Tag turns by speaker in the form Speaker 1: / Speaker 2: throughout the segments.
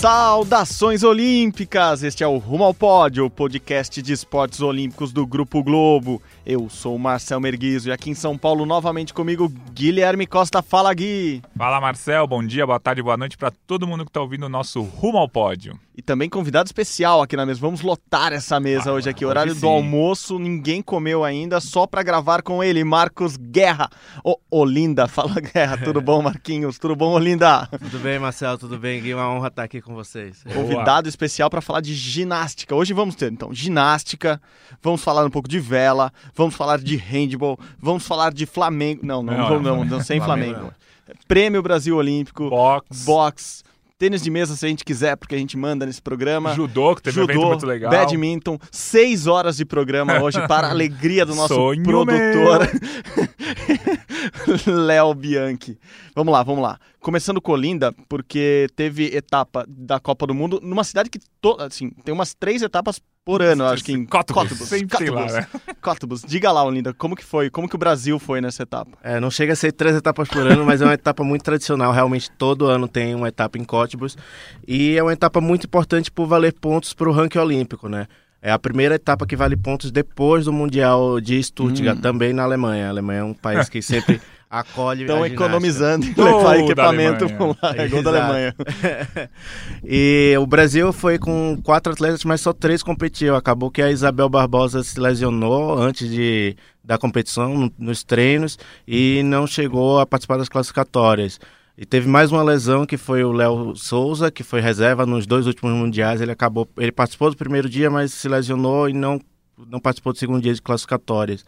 Speaker 1: Saudações olímpicas! Este é o Rumo ao Pódio, o podcast de esportes olímpicos do Grupo Globo. Eu sou o Marcel Merguizo e aqui em São Paulo, novamente comigo, Guilherme Costa. Fala, Gui!
Speaker 2: Fala, Marcel. Bom dia, boa tarde, boa noite para todo mundo que está ouvindo o nosso Rumo ao Pódio.
Speaker 1: E também convidado especial aqui na mesa. Vamos lotar essa mesa ah, hoje aqui. Horário do almoço, ninguém comeu ainda, só para gravar com ele, Marcos Guerra. Ô, oh, Olinda, fala Guerra. Tudo bom, Marquinhos? Tudo bom, Olinda?
Speaker 3: Tudo bem, Marcel? Tudo bem? Uma honra estar aqui com vocês.
Speaker 1: Convidado especial para falar de ginástica. Hoje vamos ter, então, ginástica, vamos falar um pouco de vela, vamos falar de handball, vamos falar de Flamengo. Não, não, não, não, não, não sem Flamengo. Flamengo. Prêmio Brasil Olímpico,
Speaker 2: box,
Speaker 1: box tênis de mesa se a gente quiser, porque a gente manda nesse programa.
Speaker 2: Judô, que teve Judô, um evento muito legal.
Speaker 1: Badminton, seis horas de programa hoje para a alegria do nosso Sonho produtor, Léo Bianchi. Vamos lá, vamos lá. Começando com Olinda, porque teve etapa da Copa do Mundo numa cidade que to... assim, tem umas três etapas por ano, acho que em
Speaker 2: Cótubus. Cótubus.
Speaker 1: Né? Cótubus. Diga lá, Olinda, como que foi? Como que o Brasil foi nessa etapa?
Speaker 3: É, não chega a ser três etapas por ano, mas é uma etapa muito tradicional. Realmente todo ano tem uma etapa em Cótubus e é uma etapa muito importante por valer pontos para o ranking olímpico, né? É a primeira etapa que vale pontos depois do Mundial de Stuttgart, hum. também na Alemanha. A Alemanha é um país que sempre acolhe
Speaker 1: Estão economizando em levar equipamento para é gol da Alemanha.
Speaker 3: e o Brasil foi com quatro atletas, mas só três competiu. Acabou que a Isabel Barbosa se lesionou antes de, da competição, nos treinos, e não chegou a participar das classificatórias. E teve mais uma lesão que foi o Léo Souza, que foi reserva nos dois últimos mundiais. Ele acabou, ele participou do primeiro dia, mas se lesionou e não, não participou do segundo dia de classificatórias.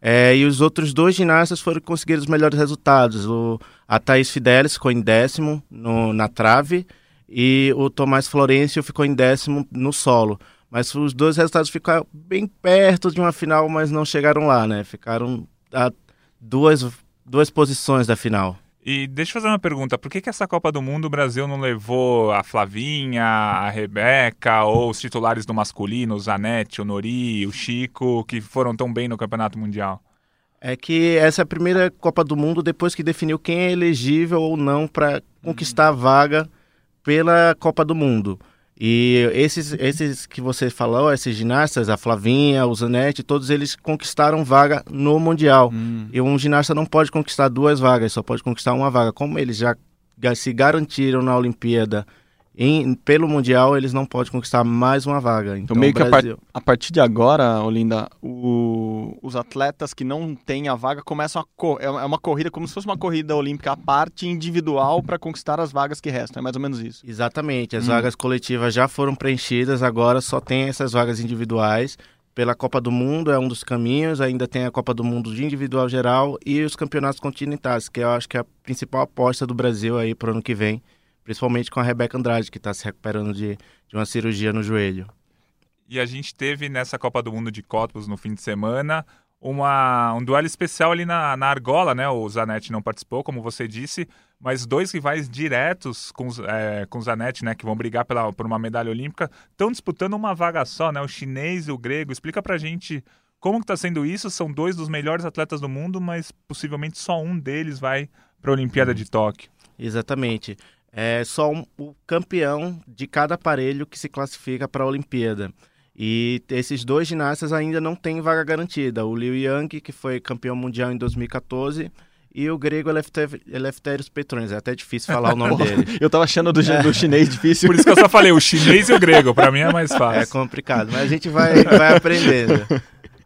Speaker 3: É, e os outros dois ginastas foram conseguir os melhores resultados. O, a Thaís Fidelis ficou em décimo no, na trave e o Tomás Florencio ficou em décimo no solo. Mas os dois resultados ficaram bem perto de uma final, mas não chegaram lá, né? Ficaram a duas, duas posições da final.
Speaker 2: E deixa eu fazer uma pergunta: por que, que essa Copa do Mundo o Brasil não levou a Flavinha, a Rebeca ou os titulares do masculino, o Zanetti, o Nori, o Chico, que foram tão bem no Campeonato Mundial?
Speaker 3: É que essa é a primeira Copa do Mundo depois que definiu quem é elegível ou não para conquistar a vaga pela Copa do Mundo. E esses, esses que você falou, esses ginastas, a Flavinha, o Zanetti, todos eles conquistaram vaga no Mundial. Hum. E um ginasta não pode conquistar duas vagas, só pode conquistar uma vaga. Como eles já se garantiram na Olimpíada em, pelo Mundial, eles não podem conquistar mais uma vaga. Então,
Speaker 1: então meio que a, par a, partir de agora, Olinda, o, os atletas que não têm a vaga começam a é, é uma corrida como se fosse uma corrida olímpica à parte individual para conquistar as vagas que restam. É mais ou menos isso.
Speaker 3: Exatamente. As hum. vagas coletivas já foram preenchidas, agora só tem essas vagas individuais. Pela Copa do Mundo é um dos caminhos, ainda tem a Copa do Mundo de individual geral e os campeonatos continentais, que eu acho que é a principal aposta do Brasil aí para o ano que vem principalmente com a Rebeca Andrade, que está se recuperando de, de uma cirurgia no joelho.
Speaker 2: E a gente teve nessa Copa do Mundo de Copas no fim de semana uma, um duelo especial ali na, na argola, né? O Zanetti não participou, como você disse, mas dois rivais diretos com, é, com o Zanetti, né? Que vão brigar pela, por uma medalha olímpica, estão disputando uma vaga só, né? O chinês e o grego. Explica pra gente como que tá sendo isso. São dois dos melhores atletas do mundo, mas possivelmente só um deles vai para a Olimpíada de Tóquio.
Speaker 3: Exatamente é só um, o campeão de cada aparelho que se classifica para a Olimpíada. E esses dois ginastas ainda não têm vaga garantida. O Liu Yang, que foi campeão mundial em 2014, e o grego Eleftherios Petrones. É até difícil falar o nome dele.
Speaker 1: Eu tava achando do, é. do, chinês difícil.
Speaker 2: Por isso que eu só falei o chinês e o grego. Para mim é mais fácil.
Speaker 3: É complicado, mas a gente vai, vai aprendendo.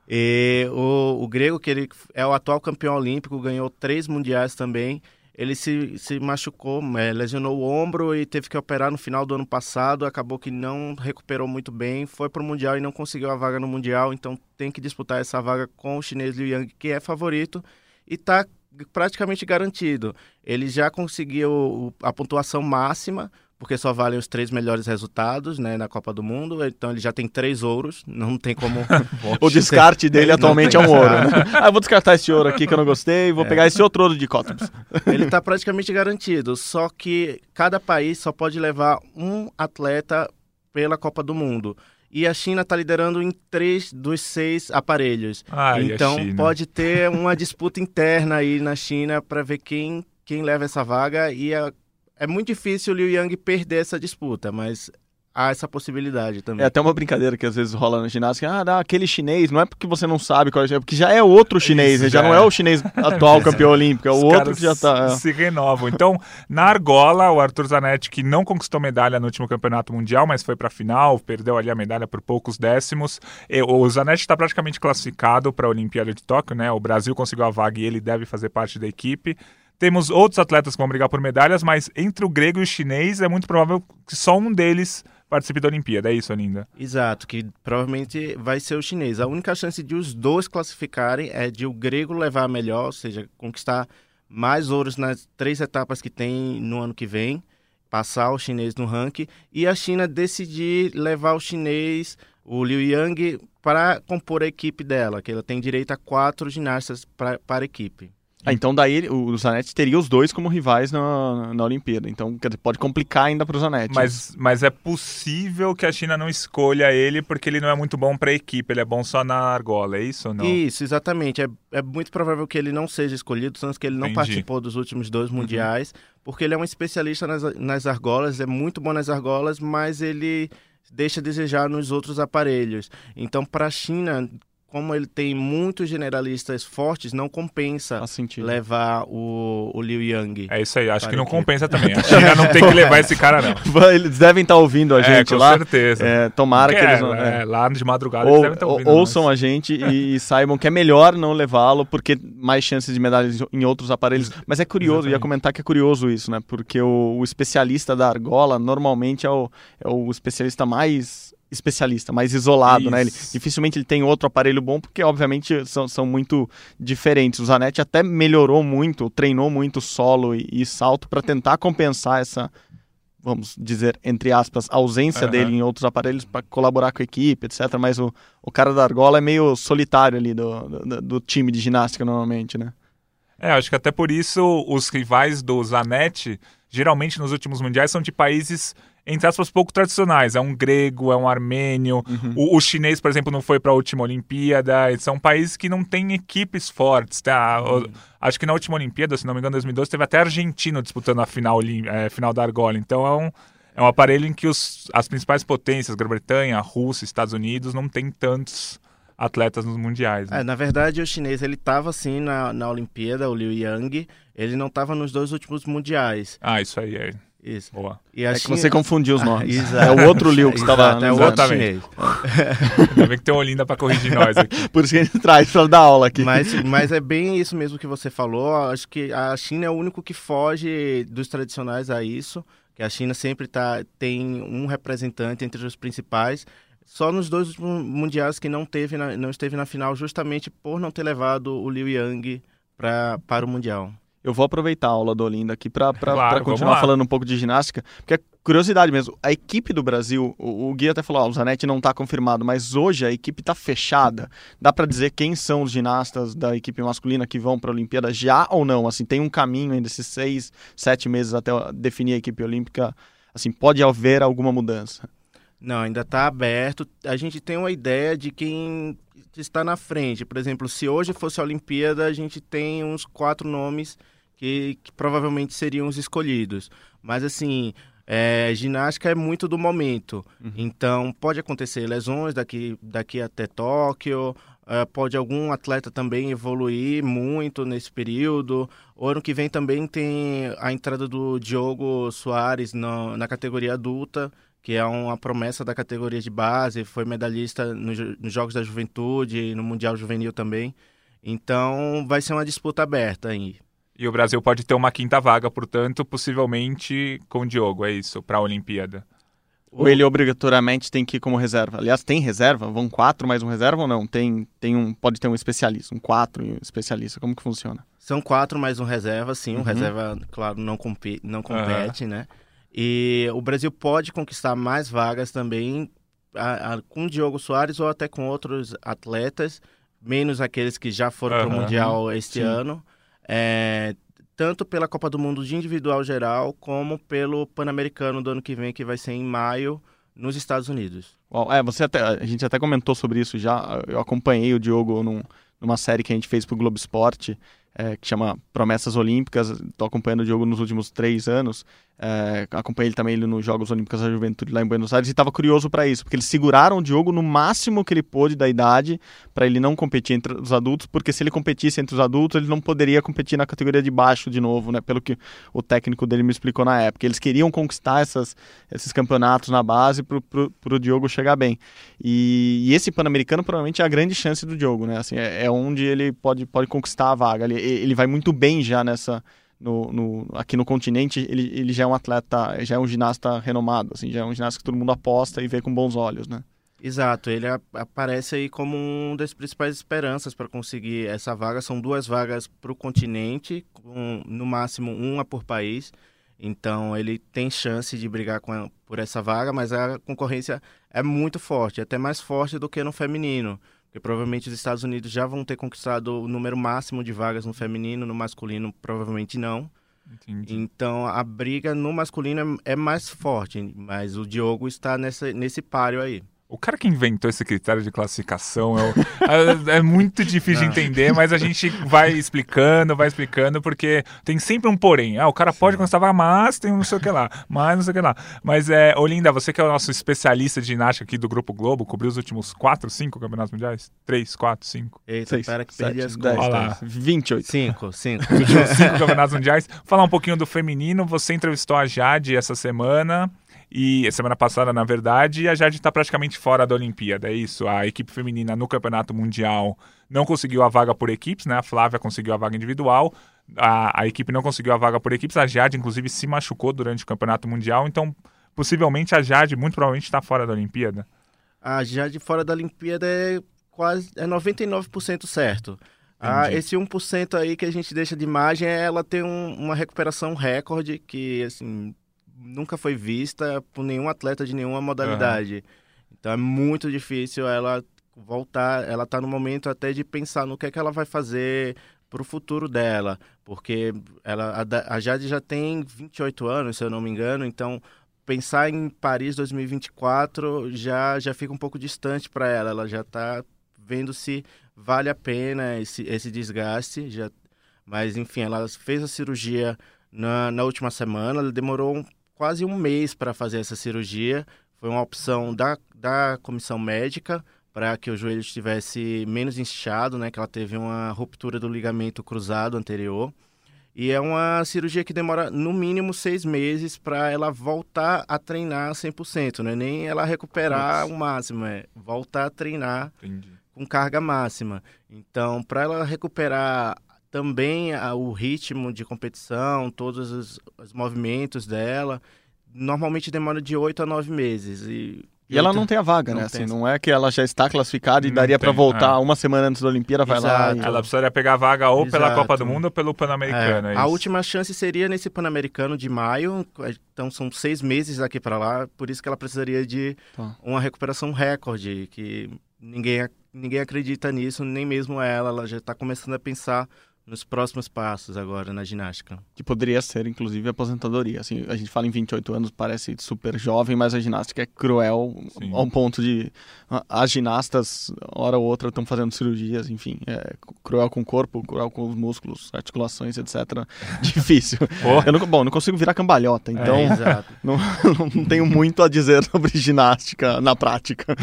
Speaker 3: E o, o grego, que ele é o atual campeão olímpico, ganhou três mundiais também ele se, se machucou, é, lesionou o ombro e teve que operar no final do ano passado. Acabou que não recuperou muito bem, foi para o Mundial e não conseguiu a vaga no Mundial. Então tem que disputar essa vaga com o chinês Liu Yang, que é favorito e está praticamente garantido. Ele já conseguiu a pontuação máxima porque só valem os três melhores resultados né, na Copa do Mundo. Então ele já tem três ouros, não tem como.
Speaker 1: o descarte dele atualmente é um ouro. Né? Ah, eu vou descartar esse ouro aqui que eu não gostei, vou é. pegar esse outro ouro de Cottbus.
Speaker 3: Ele está praticamente garantido, só que cada país só pode levar um atleta pela Copa do Mundo. E a China está liderando em três dos seis aparelhos.
Speaker 2: Ai,
Speaker 3: então pode ter uma disputa interna aí na China para ver quem, quem leva essa vaga. E a, é muito difícil o Liu Yang perder essa disputa, mas há essa possibilidade também.
Speaker 1: É até uma brincadeira que às vezes rola na ginástica. Ah, dá aquele chinês, não é porque você não sabe qual é, é porque já é outro chinês, Isso, já, já é. não é o chinês atual campeão olímpico, é o Os outro que já tá.
Speaker 2: Se renovam. Então, na argola, o Arthur Zanetti, que não conquistou medalha no último campeonato mundial, mas foi para a final, perdeu ali a medalha por poucos décimos. E, o Zanetti está praticamente classificado para a Olimpíada de Tóquio, né? O Brasil conseguiu a vaga e ele deve fazer parte da equipe. Temos outros atletas que vão brigar por medalhas, mas entre o grego e o chinês é muito provável que só um deles participe da Olimpíada. É isso, Aninda?
Speaker 3: Exato, que provavelmente vai ser o chinês. A única chance de os dois classificarem é de o grego levar melhor, ou seja, conquistar mais ouros nas três etapas que tem no ano que vem, passar o chinês no ranking, e a China decidir levar o chinês, o Liu Yang, para compor a equipe dela, que ela tem direito a quatro ginastas para a equipe.
Speaker 1: Ah, então daí o Zanetti teria os dois como rivais na, na Olimpíada. Então pode complicar ainda para o Zanetti.
Speaker 2: Mas, mas é possível que a China não escolha ele porque ele não é muito bom para a equipe, ele é bom só na argola, é isso ou não?
Speaker 3: Isso, exatamente. É, é muito provável que ele não seja escolhido, tanto que ele não Entendi. participou dos últimos dois uhum. mundiais, uhum. porque ele é um especialista nas, nas argolas, é muito bom nas argolas, mas ele deixa a desejar nos outros aparelhos. Então, para a China, como ele tem muitos generalistas fortes, não compensa levar o, o Liu Yang.
Speaker 2: É isso aí, acho que não compensa também. A China não tem que levar esse cara, não.
Speaker 1: Eles devem estar tá ouvindo a é, gente
Speaker 2: é, com
Speaker 1: lá.
Speaker 2: Com certeza.
Speaker 1: É, tomara que,
Speaker 2: que
Speaker 1: eles.
Speaker 2: É, é, lá de madrugada ou, eles devem estar tá ouvindo.
Speaker 1: Ouçam mas... a gente e, saibam que é melhor não levá-lo, porque mais chances de medalhas em outros aparelhos. Mas é curioso, Exatamente. ia comentar que é curioso isso, né? Porque o, o especialista da argola normalmente é o, é o especialista mais especialista, mais isolado, Isso. né? Ele, dificilmente ele tem outro aparelho bom, porque obviamente são, são muito diferentes. O Zanetti até melhorou muito, treinou muito solo e, e salto para tentar compensar essa, vamos dizer, entre aspas, ausência uhum. dele em outros aparelhos para colaborar com a equipe, etc. Mas o, o cara da argola é meio solitário ali do, do, do time de ginástica normalmente, né?
Speaker 2: É, acho que até por isso os rivais do Zanetti, geralmente nos últimos mundiais, são de países entre aspas, pouco tradicionais. É um grego, é um armênio. Uhum. O, o, chinês, por exemplo, não foi para a última Olimpíada. São países que não têm equipes fortes. Tá? Uhum. O, acho que na última Olimpíada, se não me engano, em 2012, teve até argentino disputando a final, é, final da argola. Então é um, é um aparelho em que os, as principais potências, Grã-Bretanha, Rússia, Estados Unidos, não tem tantos atletas nos mundiais. Né?
Speaker 3: É, na verdade, o chinês ele estava assim na, na Olimpíada, o Liu Yang, ele não estava nos dois últimos mundiais.
Speaker 2: Ah, isso aí é.
Speaker 3: Isso.
Speaker 1: Boa. E é que você confundiu os nomes. Ah, é o outro Liu que estava...
Speaker 3: É o outro chinês.
Speaker 2: Ainda bem que tem uma Olinda para corrigir nós aqui.
Speaker 1: Por isso que a gente traz para dar aula aqui.
Speaker 3: Mas, mas é bem isso mesmo que você falou. Acho que a China é o único que foge dos tradicionais a isso. Que a China sempre tá, tem um representante entre os principais. Só nos dois últimos mundiais que não, teve na, não esteve na final, justamente por não ter levado o Liu Yang pra, para o Mundial
Speaker 1: eu vou aproveitar a aula do Olinda aqui para claro, continuar falando um pouco de ginástica, porque é curiosidade mesmo. A equipe do Brasil, o, o Gui até falou, ó, o Zanetti não está confirmado, mas hoje a equipe está fechada. Dá para dizer quem são os ginastas da equipe masculina que vão para a Olimpíada já ou não? Assim, tem um caminho ainda esses seis, sete meses até definir a equipe olímpica. Assim, pode haver alguma mudança?
Speaker 3: Não, ainda está aberto. A gente tem uma ideia de quem está na frente. Por exemplo, se hoje fosse a Olimpíada, a gente tem uns quatro nomes que, que provavelmente seriam os escolhidos. Mas assim, é, ginástica é muito do momento. Uhum. Então, pode acontecer lesões daqui, daqui até Tóquio, é, pode algum atleta também evoluir muito nesse período. O ano que vem também tem a entrada do Diogo Soares na, na categoria adulta, que é uma promessa da categoria de base, foi medalhista nos, nos Jogos da Juventude, no Mundial Juvenil também. Então, vai ser uma disputa aberta aí.
Speaker 2: E o Brasil pode ter uma quinta vaga, portanto, possivelmente com o Diogo, é isso, para a Olimpíada.
Speaker 1: Ou ele obrigatoriamente tem que ir como reserva? Aliás, tem reserva? Vão quatro mais um reserva ou não? Tem, tem um, pode ter um especialista, um quatro e um especialista. Como que funciona?
Speaker 3: São quatro mais um reserva, sim. Uhum. Um reserva, claro, não, compi não compete, uhum. né? E o Brasil pode conquistar mais vagas também a, a, com o Diogo Soares ou até com outros atletas, menos aqueles que já foram para o Mundial este Sim. ano. É, tanto pela Copa do Mundo de individual geral, como pelo Pan-Americano do ano que vem, que vai ser em maio, nos Estados Unidos.
Speaker 1: É, você até, a gente até comentou sobre isso já. Eu acompanhei o Diogo num, numa série que a gente fez para o Globo Esporte é, que chama Promessas Olímpicas. Estou acompanhando o Diogo nos últimos três anos. É, acompanhei ele também ele nos Jogos Olímpicos da Juventude lá em Buenos Aires e estava curioso para isso, porque eles seguraram o Diogo no máximo que ele pôde da idade para ele não competir entre os adultos, porque se ele competisse entre os adultos, ele não poderia competir na categoria de baixo de novo, né? Pelo que o técnico dele me explicou na época. Eles queriam conquistar essas, esses campeonatos na base para o Diogo chegar bem. E, e esse Pan-Americano provavelmente é a grande chance do Diogo, né? Assim, é, é onde ele pode, pode conquistar a vaga. Ele, ele vai muito bem já nessa no, no, aqui no continente, ele, ele já é um atleta, já é um ginasta renomado, assim, já é um ginasta que todo mundo aposta e vê com bons olhos, né?
Speaker 3: Exato, ele aparece aí como um das principais esperanças para conseguir essa vaga. São duas vagas para o continente, com no máximo uma por país. Então ele tem chance de brigar por essa vaga, mas a concorrência é muito forte, até mais forte do que no feminino. Porque provavelmente os Estados Unidos já vão ter conquistado o número máximo de vagas no feminino, no masculino provavelmente não. Entendi. Então a briga no masculino é, é mais forte, mas o Diogo está nessa, nesse páreo aí.
Speaker 2: O cara que inventou esse critério de classificação é, é, é muito difícil de entender, mas a gente vai explicando, vai explicando, porque tem sempre um porém. Ah, o cara pode constar, mas tem um não sei o que lá, mas não sei o que lá. Mas, é, Olinda, você que é o nosso especialista de ginástica aqui do Grupo Globo, cobriu os últimos 4, 5 campeonatos mundiais? 3, 4, 5?
Speaker 3: Eita, Seis, espera que perdi as contas. Olha lá.
Speaker 1: 28.
Speaker 3: 5, 5.
Speaker 2: Os últimos 5 campeonatos mundiais. Falar um pouquinho do feminino, você entrevistou a Jade essa semana. E semana passada, na verdade, a Jade está praticamente fora da Olimpíada, é isso. A equipe feminina no Campeonato Mundial não conseguiu a vaga por equipes, né? A Flávia conseguiu a vaga individual, a, a equipe não conseguiu a vaga por equipes. A Jade, inclusive, se machucou durante o Campeonato Mundial, então possivelmente a Jade, muito provavelmente, está fora da Olimpíada.
Speaker 3: A Jade fora da Olimpíada é quase é 99% certo. Ah, esse 1% aí que a gente deixa de imagem, ela tem um, uma recuperação recorde que, assim, nunca foi vista por nenhum atleta de nenhuma modalidade. Uhum. Então é muito difícil ela voltar, ela tá no momento até de pensar no que é que ela vai fazer para o futuro dela, porque ela a, a Jade já tem 28 anos, se eu não me engano, então pensar em Paris 2024 já já fica um pouco distante para ela, ela já está vendo se vale a pena esse, esse desgaste, já mas enfim, ela fez a cirurgia na, na última semana, ela demorou quase um mês para fazer essa cirurgia. Foi uma opção da, da comissão médica para que o joelho estivesse menos inchado, né? Que ela teve uma ruptura do ligamento cruzado anterior. E é uma cirurgia que demora no mínimo seis meses para ela voltar a treinar 100%, né? Nem ela recuperar Nossa. o máximo, é voltar a treinar Entendi. com carga máxima. Então, para ela recuperar também a, o ritmo de competição, todos os, os, movimentos dela, normalmente demora de 8 a 9 meses. E,
Speaker 1: e ela não tem a vaga, não né? Assim, não é que ela já está classificada e não daria para voltar é. uma semana antes da Olimpíada, vai Exato. lá. E...
Speaker 2: Ela precisaria pegar a vaga ou Exato. pela Copa do Mundo ou pelo Pan-Americano. É.
Speaker 3: É a última chance seria nesse Pan-Americano de maio, então são seis meses daqui para lá, por isso que ela precisaria de tá. uma recuperação recorde, que ninguém, ninguém acredita nisso, nem mesmo ela. Ela já está começando a pensar nos próximos passos agora na ginástica.
Speaker 1: Que poderia ser, inclusive, aposentadoria. Assim, a gente fala em 28 anos, parece super jovem, mas a ginástica é cruel Sim. ao ponto de as ginastas, hora ou outra, estão fazendo cirurgias, enfim, é cruel com o corpo, cruel com os músculos, articulações, etc. Difícil. Eu não, bom, não consigo virar cambalhota, então é, não, não tenho muito a dizer sobre ginástica na prática.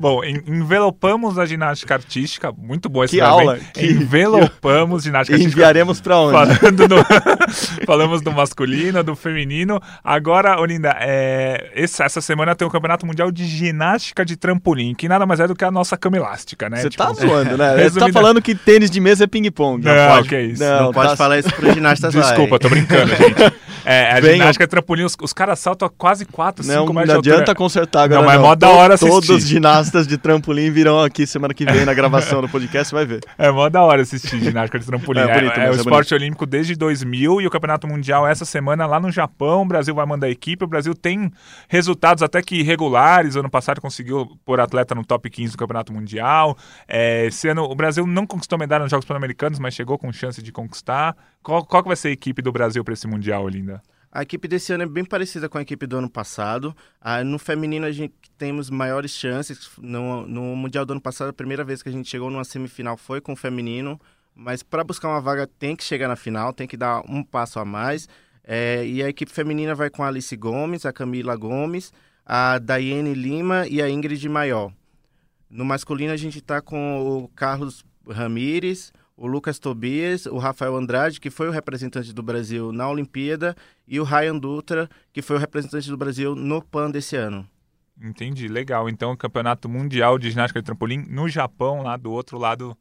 Speaker 2: bom, envelopamos a ginástica artística, muito boa esse
Speaker 1: Que aula! Que...
Speaker 2: Envelopamos ginástica
Speaker 1: e enviaremos para onde?
Speaker 2: Falando no, falamos do masculino, do feminino. Agora, Olinda, é, essa semana tem o Campeonato Mundial de Ginástica de Trampolim, que nada mais é do que a nossa cama elástica, né?
Speaker 1: Você tipo, tá zoando, né? Você tá falando que tênis de mesa é ping-pong.
Speaker 2: Não, não, pode, que isso.
Speaker 3: Não, não pode tá... falar isso pro ginastas
Speaker 2: Desculpa, tô brincando, gente. É, a
Speaker 1: Venham.
Speaker 2: ginástica de trampolim, os, os caras saltam a quase 4, 5
Speaker 1: Não,
Speaker 2: metros
Speaker 1: não
Speaker 2: de altura.
Speaker 1: adianta consertar agora.
Speaker 2: Não, mas é mó da
Speaker 1: To-
Speaker 2: hora assistir.
Speaker 1: Todos os ginastas de trampolim virão aqui semana que vem na gravação do podcast, você vai ver.
Speaker 2: É mó da hora assistir ginástica de trampolim.
Speaker 1: É
Speaker 2: É,
Speaker 1: bonito,
Speaker 2: é
Speaker 1: mas
Speaker 2: o
Speaker 1: é
Speaker 2: esporte olímpico desde 2000 e o Campeonato Mundial essa semana lá no Japão. O Brasil vai mandar a equipe. O Brasil tem resultados até que irregulares. Ano passado conseguiu pôr atleta no top 15 do Campeonato Mundial. É, esse ano o Brasil não conquistou medalha nos Jogos Pan-Americanos, mas chegou com chance de conquistar. Qual, qual que vai ser a equipe do Brasil para esse Mundial, Linda?
Speaker 3: A equipe desse ano é bem parecida com a equipe do ano passado. Ah, no feminino, a gente temos maiores chances. No, no Mundial do ano passado, a primeira vez que a gente chegou numa semifinal foi com o feminino. Mas para buscar uma vaga, tem que chegar na final, tem que dar um passo a mais. É, e a equipe feminina vai com a Alice Gomes, a Camila Gomes, a Daiane Lima e a Ingrid Maior. No masculino, a gente está com o Carlos Ramires, o Lucas Tobias, o Rafael Andrade, que foi o representante do Brasil na Olimpíada, e o Ryan Dutra, que foi o representante do Brasil no PAN desse ano.
Speaker 2: Entendi, legal. Então, o Campeonato Mundial de Ginástica de Trampolim no Japão, lá do outro lado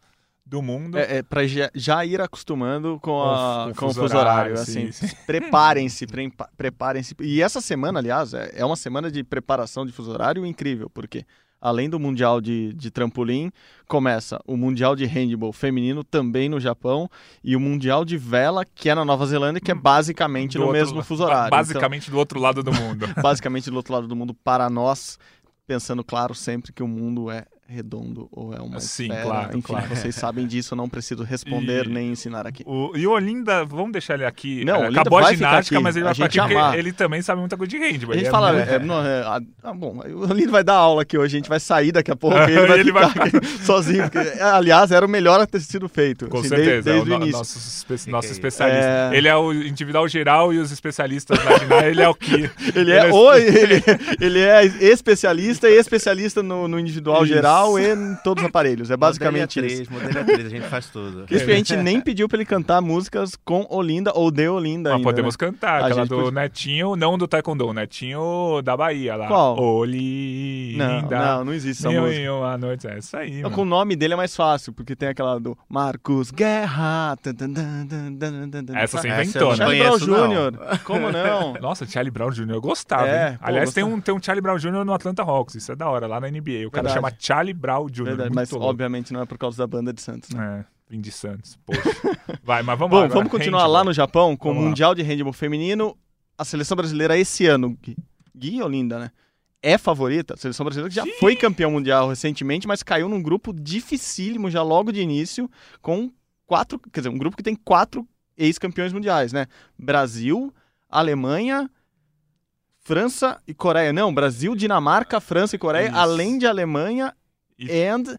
Speaker 2: do mundo.
Speaker 1: É, é para já, já ir acostumando com, a,
Speaker 2: o
Speaker 1: com o
Speaker 2: fuso
Speaker 1: horário.
Speaker 2: horário,
Speaker 1: assim,
Speaker 2: sim, sim.
Speaker 1: preparem-se, pre- preparem-se. E essa semana, aliás, é, é uma semana de preparação de fuso horário incrível, porque além do Mundial de, de Trampolim, começa o Mundial de Handball feminino também no Japão e o Mundial de Vela, que é na Nova Zelândia, que é basicamente
Speaker 2: do
Speaker 1: no
Speaker 2: outro
Speaker 1: mesmo fuso horário.
Speaker 2: Basicamente do outro lado do mundo.
Speaker 1: Então, basicamente do outro lado do mundo para nós, pensando, claro, sempre que o mundo é redondo ou é uma
Speaker 2: Sim,
Speaker 1: esfera.
Speaker 2: claro,
Speaker 1: Enfim,
Speaker 2: claro.
Speaker 1: vocês sabem disso, eu não preciso responder
Speaker 2: E-
Speaker 1: nem ensinar aqui.
Speaker 2: O, e o Olinda, vamos deixar ele aqui.
Speaker 1: Não,
Speaker 2: é,
Speaker 1: o Olinda
Speaker 2: acabou a
Speaker 1: vai ficar
Speaker 2: ginástica,
Speaker 1: aqui.
Speaker 2: mas ele vai ficar
Speaker 1: gente
Speaker 2: aqui porque
Speaker 1: amar.
Speaker 2: ele também sabe muita coisa de handball.
Speaker 1: A gente
Speaker 2: Ele é
Speaker 1: fala, é, não, é, ah, bom, o Lindo vai dar aula aqui hoje, a gente vai sair daqui a pouco e ele vai
Speaker 2: Ele vai
Speaker 1: sozinho. porque, aliás, era o melhor a ter sido feito.
Speaker 2: Com
Speaker 1: assim, desde-
Speaker 2: certeza,
Speaker 1: desde,
Speaker 2: é
Speaker 1: o
Speaker 2: o no-
Speaker 1: início.
Speaker 2: nosso, espe- nosso especialista.
Speaker 1: É.
Speaker 2: Ele é o individual geral e os especialistas na ginástica, ele é o que.
Speaker 1: Ele é, o, ele, ele é especialista e especialista no, no individual
Speaker 2: Isso.
Speaker 1: geral e em todos os aparelhos. É basicamente
Speaker 3: modelo
Speaker 1: isso.
Speaker 3: A3, modelo A3, a gente faz tudo.
Speaker 1: Isso que a gente nem pediu pra ele cantar músicas com Olinda ou de Olinda
Speaker 2: Mas
Speaker 1: ainda,
Speaker 2: podemos
Speaker 1: né?
Speaker 2: cantar,
Speaker 1: A
Speaker 2: aquela do
Speaker 1: podia-
Speaker 2: Netinho, não do Taekwondo, o Netinho da Bahia lá.
Speaker 1: Qual?
Speaker 2: Olinda.
Speaker 1: Não, não, não existe essa música.
Speaker 2: e uma noite, é isso aí, mano.
Speaker 1: com o nome dele é mais fácil, porque tem aquela do Marcos Guerra.
Speaker 2: Essa você
Speaker 3: Essa
Speaker 2: inventou,
Speaker 3: eu
Speaker 2: né?
Speaker 1: Charlie Brown. Jr. Como não?
Speaker 2: Nossa, Charlie Brown Jr. eu gostava,
Speaker 1: É,
Speaker 2: hein?
Speaker 1: pô,
Speaker 2: Aliás, tem,
Speaker 1: gostava.
Speaker 2: um, tem um Charlie Brown Jr. no Atlanta Hawks, isso é da hora, lá na NBA. O cara
Speaker 1: Verdade.
Speaker 2: chama Charlie Brown Jr.
Speaker 1: Verdade, mas
Speaker 2: louco.
Speaker 1: obviamente não é por causa da banda de Santos, né?
Speaker 2: É, vim de Santos, poxa. Vai, mas vamos
Speaker 1: Bom,
Speaker 2: lá. agora,
Speaker 1: vamos continuar
Speaker 2: handball.
Speaker 1: lá no Japão com
Speaker 2: Vamos
Speaker 1: o
Speaker 2: lá.
Speaker 1: Mundial de Handball Feminino. A seleção brasileira esse ano, Gui, Gui ou Linda, né? É favorita. A seleção brasileira que já foi campeão mundial recentemente, mas caiu num grupo dificílimo já logo de início, com quatro. Quer dizer, um grupo que tem quatro ex-campeões mundiais, né? Brasil, Alemanha, França e Coreia. Não, Brasil, Dinamarca, França e Coreia, além de Alemanha
Speaker 2: E-
Speaker 1: and.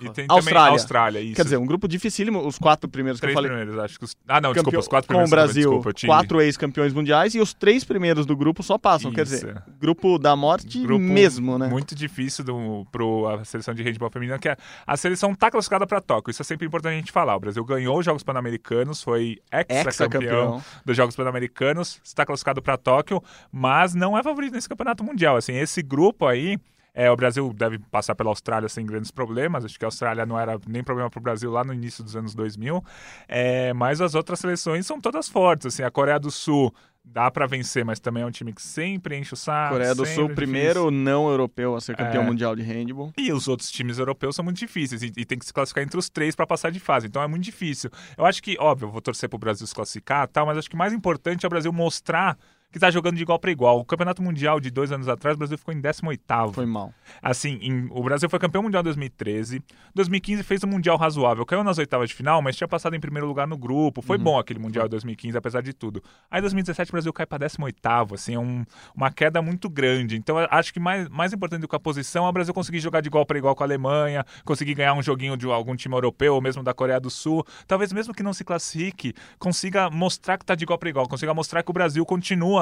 Speaker 2: E tem
Speaker 1: Austrália.
Speaker 2: Austrália, isso.
Speaker 1: Quer dizer, um grupo dificílimo, os quatro primeiros que
Speaker 2: três
Speaker 1: eu falei.
Speaker 2: primeiros, acho que os... Ah, não, desculpa, os quatro
Speaker 1: com
Speaker 2: primeiros.
Speaker 1: o Brasil,
Speaker 2: desculpa, tive-
Speaker 1: quatro ex-campeões mundiais e os três primeiros do grupo só passam. Quer
Speaker 2: Isso.
Speaker 1: dizer, grupo da morte
Speaker 2: Grupo
Speaker 1: mesmo, né?
Speaker 2: Muito difícil do, pro a seleção de handball feminina, que a, a seleção tá classificada para Tóquio. Isso é sempre importante a gente falar. O Brasil ganhou os Jogos Pan-Americanos, foi ex-campeão
Speaker 1: Ex-campeão.
Speaker 2: dos Jogos Pan-Americanos, está classificado para Tóquio, mas não é favorito nesse campeonato mundial. Assim, esse grupo aí. É, o Brasil deve passar pela Austrália sem grandes problemas. Acho que a Austrália não era nem problema para o Brasil lá no início dos anos 2000. É, mas as outras seleções são todas fortes. Assim, a Coreia do Sul dá para vencer, mas também é um time que sempre enche o saco.
Speaker 1: Coreia do Sul,
Speaker 2: é
Speaker 1: primeiro não europeu a ser campeão
Speaker 2: É.
Speaker 1: mundial de handball.
Speaker 2: E os outros times europeus são muito difíceis e, e tem que se classificar entre os três para passar de fase. Então é muito difícil. Eu acho que, óbvio, eu vou torcer para o Brasil se classificar e tal, mas acho que mais importante é o Brasil mostrar que tá jogando de igual para igual. O Campeonato Mundial de dois anos atrás, o Brasil ficou em 18º.
Speaker 1: Foi mal.
Speaker 2: Assim, em- o Brasil foi campeão mundial em 2013. 2015 fez um mundial razoável. Caiu nas oitavas de final, mas tinha passado em primeiro lugar no grupo. Foi bom aquele mundial de 2015, apesar de tudo. Aí em 2017 o Brasil cai para 18º, assim, é um- uma queda muito grande. Então acho que mais, mais importante do que a posição é o Brasil conseguir jogar de igual para igual com a Alemanha, conseguir ganhar um joguinho de algum time europeu ou mesmo da Coreia do Sul. Talvez mesmo que não se classifique, consiga mostrar que tá de igual para igual, consiga mostrar que o Brasil continua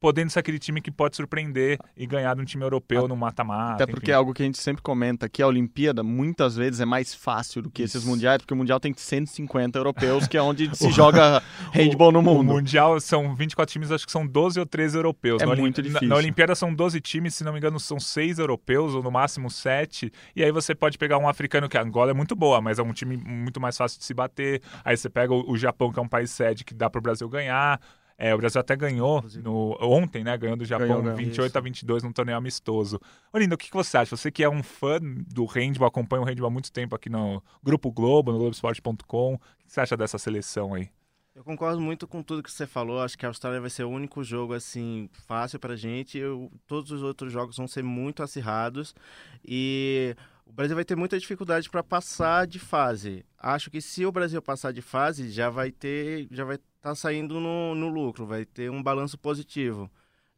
Speaker 2: podendo ser aquele time que pode surpreender e ganhar de um time europeu no mata-mata.
Speaker 1: Até porque
Speaker 2: enfim.
Speaker 1: é algo que a gente sempre comenta, que a Olimpíada muitas vezes é mais fácil do que esses
Speaker 2: Isso.
Speaker 1: mundiais, porque o Mundial tem 150 europeus, que é onde se joga handball no
Speaker 2: O
Speaker 1: mundo.
Speaker 2: Mundial são 24 times, acho que são 12 ou 13 europeus.
Speaker 1: É
Speaker 2: na, Olim-
Speaker 1: muito
Speaker 2: na-
Speaker 1: difícil.
Speaker 2: Na, Olimpíada são 12 times, se não me engano, são 6 europeus, ou no máximo 7. E aí você pode pegar um africano, que a Angola é muito boa, mas é um time muito mais fácil de se bater. Aí você pega o, o Japão, que é um país sede, que dá pro Brasil ganhar. É, o Brasil até ganhou no, ontem, né? Ganhou do Japão ganhou, ganhou. 28 Isso. a 22 num torneio amistoso. Olinda, o que, que você acha? Você que é um fã do handball, acompanha o handball há muito tempo aqui no Grupo Globo, no Globoesporte.com. O que você acha dessa seleção aí?
Speaker 3: Eu concordo muito com tudo que você falou. Acho que a Austrália vai ser o único jogo assim fácil para gente. Eu, todos os outros jogos vão ser muito acirrados e o Brasil vai ter muita dificuldade para passar de fase. Acho que se o Brasil passar de fase, já vai ter, já vai estar tá saindo no, no, lucro, vai ter um balanço positivo.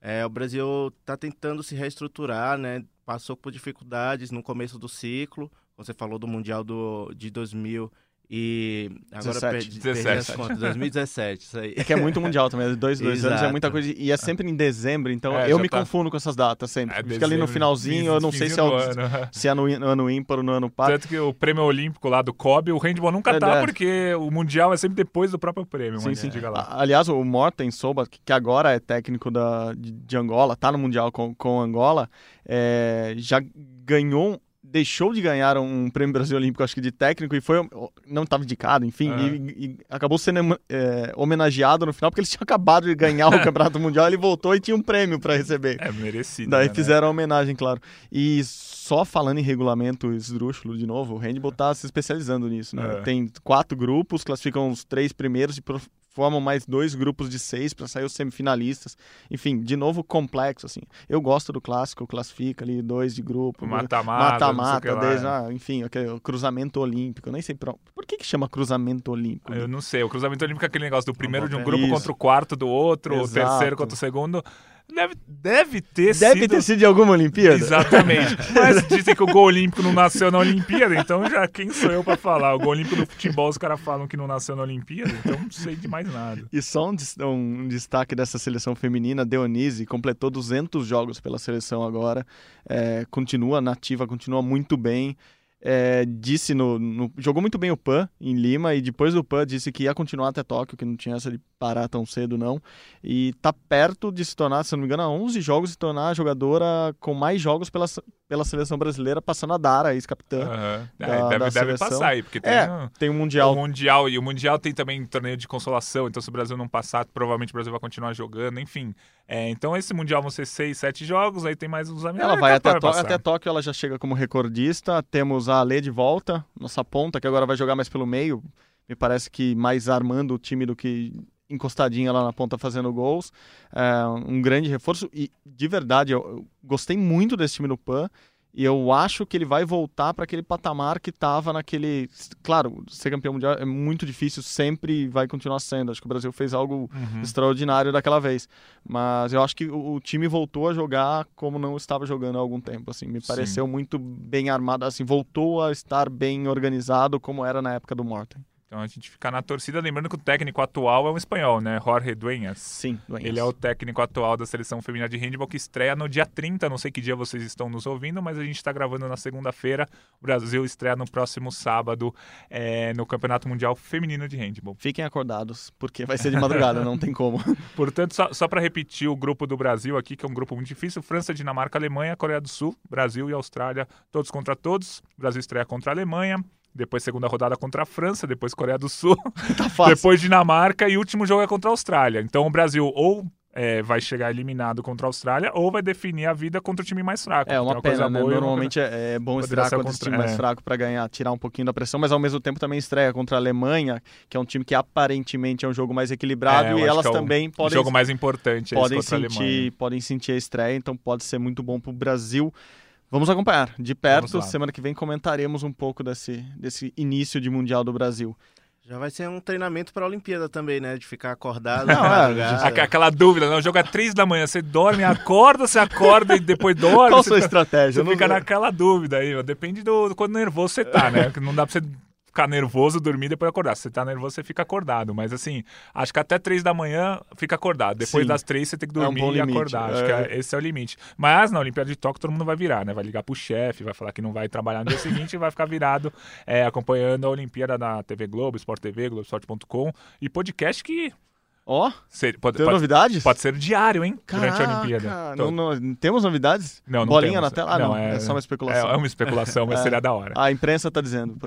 Speaker 3: É, o Brasil está tentando se reestruturar, né? Passou por dificuldades no começo do ciclo. Você falou do Mundial do, de 2000 e agora
Speaker 1: 17,
Speaker 3: perdi,
Speaker 1: 17.
Speaker 3: perdi as contas, 2017, isso aí.
Speaker 1: É que é muito mundial também, dois, dois anos é muita coisa. E é sempre em dezembro, então é, eu me tá... confundo com essas datas sempre. É, Fica ali no finalzinho, eu não sei se é, o, se é no, no ano ímpar ou no ano par.
Speaker 2: Tanto que o prêmio olímpico lá do COB, o handball nunca é, tá, é. porque o mundial é sempre depois do próprio prêmio.
Speaker 1: Sim, sim. Diga lá. Aliás, o Morten Soba, que agora é técnico da, de, de Angola, tá no mundial com, com Angola, é, já ganhou deixou de ganhar um prêmio Brasil Olímpico, acho que de técnico, e foi não estava indicado, enfim, uhum. e, e, acabou sendo é, homenageado no final, porque ele tinha acabado de ganhar o Campeonato Mundial, ele voltou e tinha um prêmio para receber.
Speaker 2: É merecido.
Speaker 1: Daí né, fizeram a homenagem, claro. E só falando em regulamento esdrúxulo de novo, o handball está se especializando nisso, né? É. Tem quatro grupos, classificam os três primeiros e formam mais dois grupos de seis para sair os semifinalistas. Enfim, de novo complexo, assim. Eu gosto do clássico, classifica ali dois de grupo.
Speaker 2: Mata-mata.
Speaker 1: Mata-mata, desde, ah, enfim, aquele cruzamento olímpico. Eu nem sei pra... por que, que chama cruzamento olímpico.
Speaker 2: Eu não sei. O cruzamento olímpico é aquele negócio do primeiro de um grupo Isso. contra o quarto do outro, Exato. o terceiro contra o segundo. Deve, deve ter
Speaker 1: deve
Speaker 2: sido.
Speaker 1: ter sido de alguma Olimpíada.
Speaker 2: Exatamente. Mas dizem que o gol olímpico não nasceu na Olimpíada, então já quem sou eu para falar? O gol olímpico do futebol, os caras falam que não nasceu na Olimpíada, então não sei de mais nada.
Speaker 1: E só um, um destaque dessa seleção feminina, Deonise completou 200 jogos pela seleção agora, é, continua nativa, continua muito bem é, disse no, no, Jogou muito bem o PAN em Lima e depois do PAN disse que ia continuar até Tóquio, que não tinha essa de parar tão cedo, não. E tá perto de se tornar, se não me engano, a 11 jogos se tornar a jogadora com mais jogos pela, pela seleção brasileira, passando a Dara, ex-capitã. Uhum.
Speaker 2: Da, é, deve, da deve passar aí, porque tem,
Speaker 1: é, um, tem um Mundial.
Speaker 2: O Mundial. E o Mundial tem também torneio de consolação, então se o Brasil não passar, provavelmente o Brasil vai continuar jogando, enfim. É, então esse Mundial vão ser 6, 7 jogos, aí tem mais uns amigos.
Speaker 1: Ela vai até, até Tóquio, ela já chega como recordista. Temos a Ale de volta, nossa ponta, que agora vai jogar mais pelo meio. Me parece que mais armando o time do que encostadinha lá na ponta fazendo gols. É um grande reforço e, de verdade, eu, eu gostei muito desse time do PAN. E eu acho que ele vai voltar para aquele patamar que estava naquele. Claro, ser campeão mundial é muito difícil, sempre vai continuar sendo. Acho que o Brasil fez algo uhum. extraordinário daquela vez. Mas eu acho que o, time voltou a jogar como não estava jogando há algum tempo. Assim, me pareceu Sim. muito bem armado, assim, voltou a estar bem organizado como era na época do Morten.
Speaker 2: Então a gente fica na torcida, lembrando que o técnico atual é um espanhol, né? Jorge Dueñas.
Speaker 1: Sim,
Speaker 2: Dueñas. Ele é o técnico atual da seleção feminina de handball que estreia no dia 30, não sei que dia vocês estão nos ouvindo, mas a gente está gravando na segunda-feira. O Brasil estreia no próximo sábado é, no Campeonato Mundial Feminino de Handball.
Speaker 1: Fiquem acordados, porque vai ser de madrugada, não tem como.
Speaker 2: Portanto, só, só para repetir o grupo do Brasil aqui, que é um grupo muito difícil: França, Dinamarca, Alemanha, Coreia do Sul, Brasil e Austrália, todos contra todos. O Brasil estreia contra a Alemanha depois segunda rodada contra a França, depois Coreia do Sul, tá depois Dinamarca e o último jogo é contra a Austrália. Então o Brasil ou é, vai chegar eliminado contra a Austrália ou vai definir a vida contra o time mais fraco.
Speaker 1: É uma, uma pena, né? Normalmente é, é bom estrear contra o time é. mais fraco para ganhar, tirar um pouquinho da pressão, mas ao mesmo tempo também estreia contra a Alemanha, que é um time que aparentemente é um jogo mais equilibrado é, e elas é também
Speaker 2: o,
Speaker 1: podem
Speaker 2: o jogo mais importante
Speaker 1: podem sentir, podem sentir a estreia, então pode ser muito bom para o Brasil. Vamos acompanhar de perto. Semana que vem comentaremos um pouco desse, desse início de Mundial do Brasil.
Speaker 3: Já vai ser um treinamento para a Olimpíada também, né? De ficar acordado. Não, é,
Speaker 2: aquela dúvida, não? O jogo é três da manhã, você dorme, acorda, você acorda e depois dorme.
Speaker 1: Qual a sua estratégia?
Speaker 2: Você fica naquela dúvida aí, depende do, do quando nervoso você tá, né? Não dá para você ficar nervoso, dormir e depois acordar. Se você tá nervoso, você fica acordado. Mas assim, acho que até três da manhã fica acordado. Depois Sim. das três você tem que dormir é um e limite. acordar. É. Acho que é, esse é o limite. Mas na Olimpíada de Tóquio todo mundo vai virar, né? Vai ligar pro chefe, vai falar que não vai trabalhar no dia seguinte e vai ficar virado é, acompanhando a Olimpíada na TV Globo, Sport TV, Globoesporte.com e podcast que
Speaker 1: Ó, oh, pode, tem pode, novidades?
Speaker 2: Pode ser diário, hein? Caraca, durante a Olimpíada.
Speaker 1: Não, não, temos novidades?
Speaker 2: Não, não
Speaker 1: Bolinha
Speaker 2: temos.
Speaker 1: na tela? Ah, não, não é, é, só uma especulação.
Speaker 2: É, é uma especulação, mas é, seria da hora.
Speaker 1: A imprensa tá dizendo.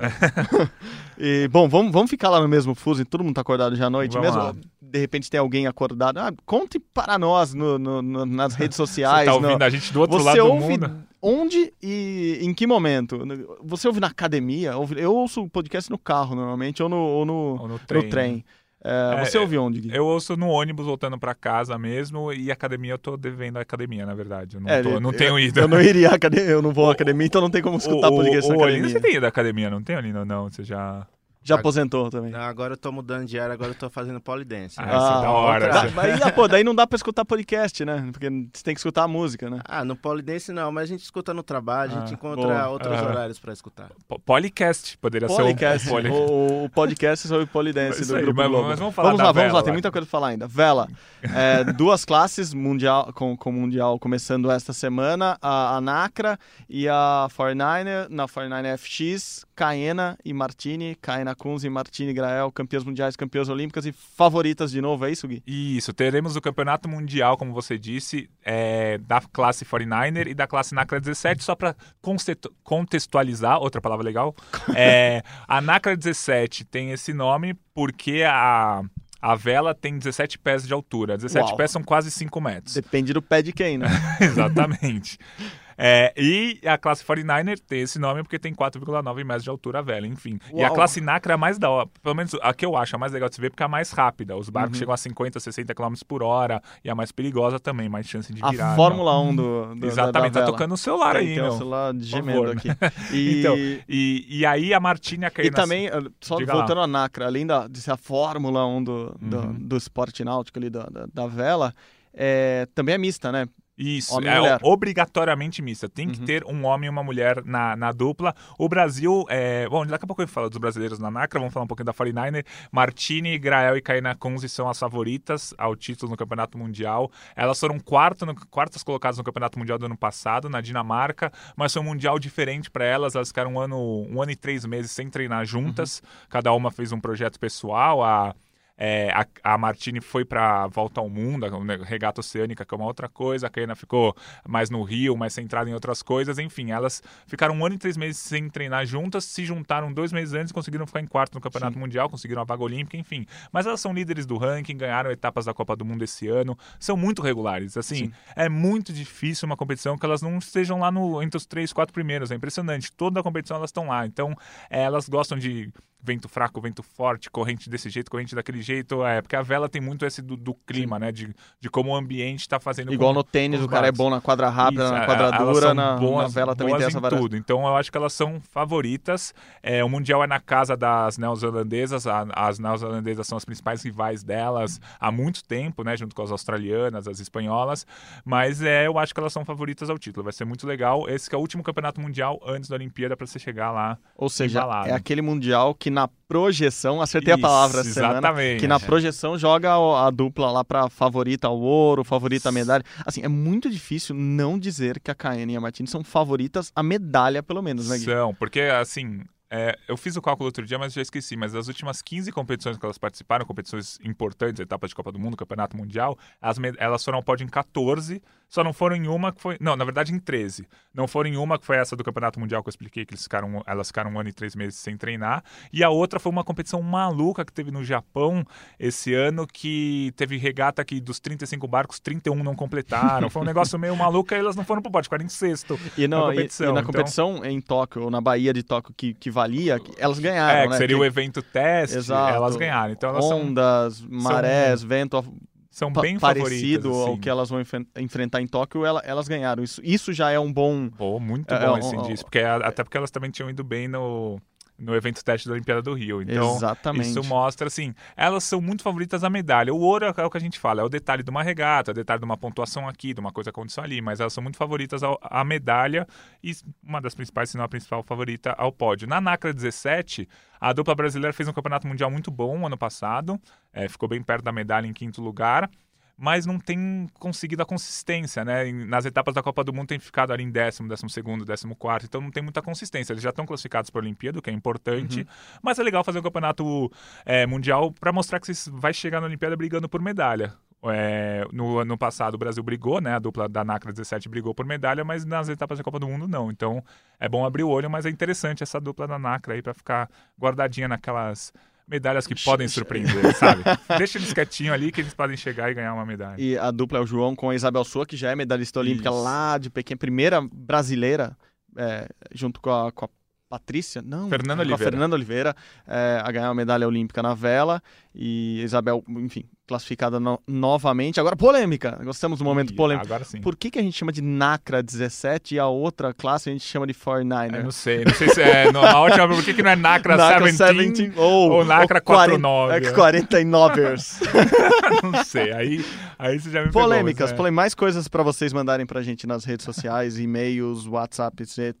Speaker 1: e, bom, vamos, vamos ficar lá no mesmo fuso e todo mundo tá acordado já à noite
Speaker 2: vamos
Speaker 1: mesmo?
Speaker 2: Lá.
Speaker 1: de repente tem alguém acordado. Ah, conte para nós no, no, no, nas redes sociais.
Speaker 2: Você tá ouvindo a gente do outro lado do
Speaker 1: ouve
Speaker 2: mundo?
Speaker 1: onde e em que momento? Você ouve na academia? Eu ouço o podcast no carro, normalmente, ou no, ou no,
Speaker 2: Ou no trem.
Speaker 1: no trem. É,
Speaker 2: É,
Speaker 1: você ouve onde, Gui?
Speaker 2: Eu ouço no ônibus voltando pra casa mesmo e academia eu tô devendo a academia, na verdade. Eu não,
Speaker 1: É,
Speaker 2: tô- eu não
Speaker 1: eu-
Speaker 2: tenho ido.
Speaker 1: Eu não iria à academia, eu não vou à academia, então não tem como escutar podcast na
Speaker 2: o, o
Speaker 1: academia.
Speaker 2: Você tem ido à academia, não tem, Olino? Não, você já...
Speaker 1: Já aposentou também.
Speaker 3: Não, agora eu tô mudando de área, agora eu tô fazendo polidense.
Speaker 2: Ah, isso é da hora.
Speaker 1: Mas, ah, pô, daí não dá pra escutar podcast, né? Porque você tem que escutar a música, né?
Speaker 3: Ah, no polidense não, mas a gente escuta no trabalho, a gente
Speaker 2: Ah,
Speaker 3: encontra
Speaker 1: boa.
Speaker 3: outros horários pra escutar.
Speaker 2: Po- Polycast, poderia
Speaker 1: Podcast.
Speaker 2: ser um... Poly...
Speaker 1: O, o podcast sobre polidense do
Speaker 2: aí,
Speaker 1: Grupo
Speaker 2: mas-
Speaker 1: Globo.
Speaker 2: mas vamos falar
Speaker 1: vamos lá, vamos
Speaker 2: vela
Speaker 1: lá, tem muita coisa pra falar ainda. Vela. É, duas classes mundial, com, com o Mundial começando esta semana. A, a Nacra e a 49er. Na 49er FX, Caena e Martini. Caena Kunz e Martini Grael, campeãs mundiais, campeãs olímpicas e favoritas de novo, é isso, Gui?
Speaker 2: Isso, teremos o campeonato mundial, como você disse, é, da classe 49er e da classe NACRA 17, só para contextualizar, outra palavra legal. É, a NACRA 17 tem esse nome porque a, a vela tem 17 pés de altura. 17
Speaker 1: Uau.
Speaker 2: pés são quase 5 metros.
Speaker 1: Depende do pé de quem, né?
Speaker 2: Exatamente. É, e a classe 49er tem esse nome porque tem 4,9 metros de altura a vela, enfim. E a
Speaker 1: Uau.
Speaker 2: classe Nacra é a mais da hora, pelo menos a que eu acho a mais legal de se ver porque é a mais rápida. Os
Speaker 1: Uhum.
Speaker 2: barcos chegam a 50, 60 km por hora e a mais perigosa também, mais chance de
Speaker 1: A
Speaker 2: virar.
Speaker 1: Fórmula 1 do, do
Speaker 2: Exatamente,
Speaker 1: da, da
Speaker 2: tá tocando o celular
Speaker 1: Tem,
Speaker 2: aí,
Speaker 1: tem um
Speaker 2: meu.
Speaker 1: celular gemendo
Speaker 2: favor.
Speaker 1: aqui. E,
Speaker 2: Então, e, e aí a Martina
Speaker 1: e
Speaker 2: caiu
Speaker 1: também, eh, só
Speaker 2: Diga
Speaker 1: voltando à Nacra, além da, de ser a Fórmula 1 do, do,
Speaker 2: Uhum.
Speaker 1: do esporte náutico ali, da, da, da vela, é, também é mista, né?
Speaker 2: Isso, é obrigatoriamente mista. Tem que
Speaker 1: Uhum.
Speaker 2: ter um homem e uma mulher na, na dupla. O Brasil, é... bom, daqui a pouco eu falo dos brasileiros na NACRA, vamos falar um pouquinho da 49er. Martini, Grael e Kaina Kunze são as favoritas ao título no Campeonato Mundial. Elas foram quarto no- quartas colocadas no Campeonato Mundial do ano passado, na Dinamarca, mas foi um mundial diferente para elas. Elas ficaram um ano, um ano e três meses sem treinar juntas. Cada uma fez um projeto pessoal. A é, a, a Martini foi para volta ao mundo, a né, regata oceânica, que é uma outra coisa. A Kaina ficou mais no Rio, mais centrada em outras coisas. Enfim, elas ficaram um ano e três meses sem treinar juntas, se juntaram dois meses antes e conseguiram ficar em quarto no Campeonato Mundial, conseguiram a vaga olímpica, enfim. Mas elas são líderes do ranking, ganharam etapas da Copa do Mundo esse ano, são muito regulares. Assim,
Speaker 1: Sim.
Speaker 2: é muito difícil uma competição que elas não estejam lá no, entre os três, quatro primeiros. É impressionante. Toda a competição elas estão lá. Então, é, elas gostam de vento fraco, vento forte, corrente desse jeito, corrente daquele jeito. É, porque a vela tem muito esse do, do clima, né? De, de como o ambiente está fazendo.
Speaker 1: Igual
Speaker 2: com-
Speaker 1: no tênis, o cara é bom na quadra rápida,
Speaker 2: Isso,
Speaker 1: na
Speaker 2: é,
Speaker 1: quadra
Speaker 2: elas
Speaker 1: dura,
Speaker 2: são
Speaker 1: na,
Speaker 2: boas,
Speaker 1: na vela também tem essa variação.
Speaker 2: tudo. Então eu acho que elas são favoritas. É, o Mundial é na casa das neozelandesas. A- as neozelandesas são as principais rivais delas há muito tempo, né? Junto com as australianas, as espanholas. Mas é, eu acho que elas são favoritas ao título. Vai ser muito legal. Esse que é o último campeonato mundial antes da Olimpíada para você chegar lá.
Speaker 1: Ou seja, é aquele mundial que na projeção, acertei a
Speaker 2: Isso,
Speaker 1: palavra essa semana,
Speaker 2: exatamente.
Speaker 1: que na projeção joga a, a dupla lá pra favorita ao ouro, favorita à medalha. Assim, é muito difícil não dizer que a Caene e a Martini são favoritas à medalha, pelo menos, né, Gui?
Speaker 2: São, porque assim, é, eu fiz o cálculo outro dia, mas já esqueci. Mas das últimas 15 competições que elas participaram, competições importantes, etapas de Copa do Mundo, Campeonato Mundial, as me- elas foram ao pódio em 14, só não foram em uma que foi. Não, na verdade em 13. Não foram em uma que foi essa do Campeonato Mundial que eu expliquei, que eles ficaram, elas ficaram um ano e três meses sem treinar. E a outra foi uma competição maluca que teve no Japão esse ano, que teve regata que dos 35 barcos, 31 não completaram. Foi um negócio meio maluco e elas não foram pro pódio, ficaram em sexto.
Speaker 1: E, no-
Speaker 2: na
Speaker 1: e-
Speaker 2: competição,
Speaker 1: e na
Speaker 2: então-
Speaker 1: competição em Tóquio, ou na Bahia de Tóquio, que, que valia, elas ganharam,
Speaker 2: É, que
Speaker 1: né?
Speaker 2: seria
Speaker 1: Que-
Speaker 2: o evento teste,
Speaker 1: Exato.
Speaker 2: elas ganharam. Então elas são,
Speaker 1: Ondas, marés, vento
Speaker 2: são bem
Speaker 1: parecido
Speaker 2: favoritas.
Speaker 1: ao
Speaker 2: assim.
Speaker 1: que elas vão enfen- enfrentar em Tóquio, ela- elas ganharam. Isso, isso já é um bom...
Speaker 2: Pô, muito
Speaker 1: É,
Speaker 2: bom
Speaker 1: é,
Speaker 2: esse
Speaker 1: um-
Speaker 2: indício, porque a- até porque elas também tinham ido bem no, no evento teste da Olimpíada do Rio. Então,
Speaker 1: Exatamente.
Speaker 2: isso mostra, assim, elas são muito favoritas à medalha. O ouro é o que a gente fala, é o detalhe de uma regata, é o detalhe de uma pontuação aqui, de uma coisa que aconteceu ali, mas elas são muito favoritas ao- à medalha e uma das principais, se não a principal favorita ao pódio. Na NACRA 17, a dupla brasileira fez um campeonato mundial muito bom ano passado, é, ficou bem perto da medalha em quinto lugar. Mas não tem conseguido a consistência, né? Nas etapas da Copa do Mundo tem ficado ali em décimo, décimo segundo, décimo quarto, então não tem muita consistência. Eles já estão classificados para a Olimpíada, o que é importante, mas é legal fazer um campeonato é, mundial para mostrar que você vai chegar na Olimpíada brigando por medalha. É, no ano passado o Brasil brigou, né? A dupla da NACRA 17 brigou por medalha, mas nas etapas da Copa do Mundo não. Então é bom abrir o olho, mas é interessante essa dupla da NACRA aí para ficar guardadinha naquelas medalhas que podem surpreender, sabe? Deixa eles quietinho ali que eles podem chegar e ganhar uma medalha.
Speaker 1: E a dupla é o João com a Isabel Sua, que já é medalhista olímpica
Speaker 2: Isso.
Speaker 1: lá de Pequim, primeira brasileira, é, junto com a, com a Patrícia, não,
Speaker 2: Fernanda Oliveira.
Speaker 1: a Fernanda Oliveira, é, a ganhar uma medalha olímpica na vela. E Isabel, enfim, classificada no- novamente. Agora, polêmica. Gostamos do momento
Speaker 2: Ih,
Speaker 1: polêmico.
Speaker 2: Agora sim.
Speaker 1: Por que, que a gente chama de NACRA 17 e a outra classe a gente chama de 49er?
Speaker 2: Eu não sei, não sei se é. no- Na última, por que, que não é Nacra,
Speaker 1: NACRA
Speaker 2: 17?
Speaker 1: ou,
Speaker 2: ou NACRA 49,
Speaker 1: É
Speaker 2: é.
Speaker 1: 49ers.
Speaker 2: não sei. Aí, aí você já me pegou,
Speaker 1: Polêmicas,
Speaker 2: mas é.
Speaker 1: polê- mais coisas para vocês mandarem pra gente nas redes sociais, e-mails, WhatsApp, etc.